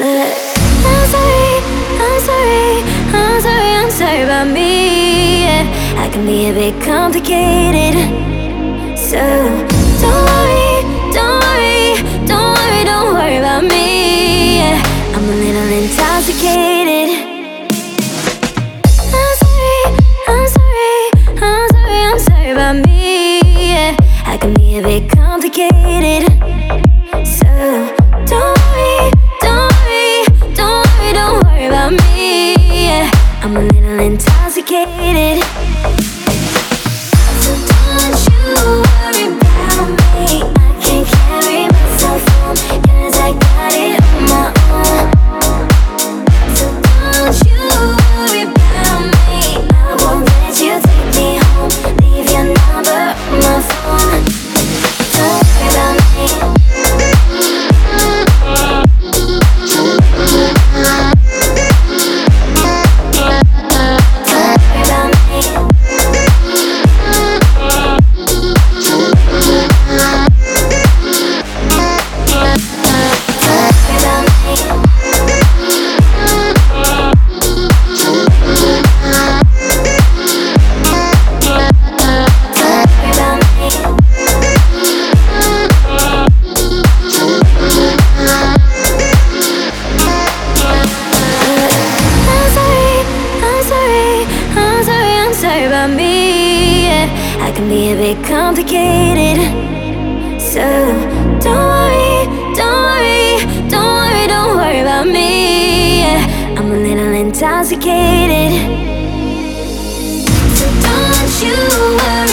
I'm sorry, I'm sorry, I'm sorry, I'm sorry about me. Yeah, I can be a bit complicated. So don't worry, don't worry, don't worry, don't worry about me. Yeah, I'm a little intoxicated. I'm sorry, I'm sorry, I'm sorry, I'm sorry about me. Yeah, I can be a bit complicated. Can be a bit complicated. So don't worry, don't worry, don't worry, don't worry about me. Yeah, I'm a little intoxicated. So don't you worry